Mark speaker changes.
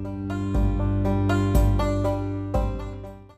Speaker 1: you.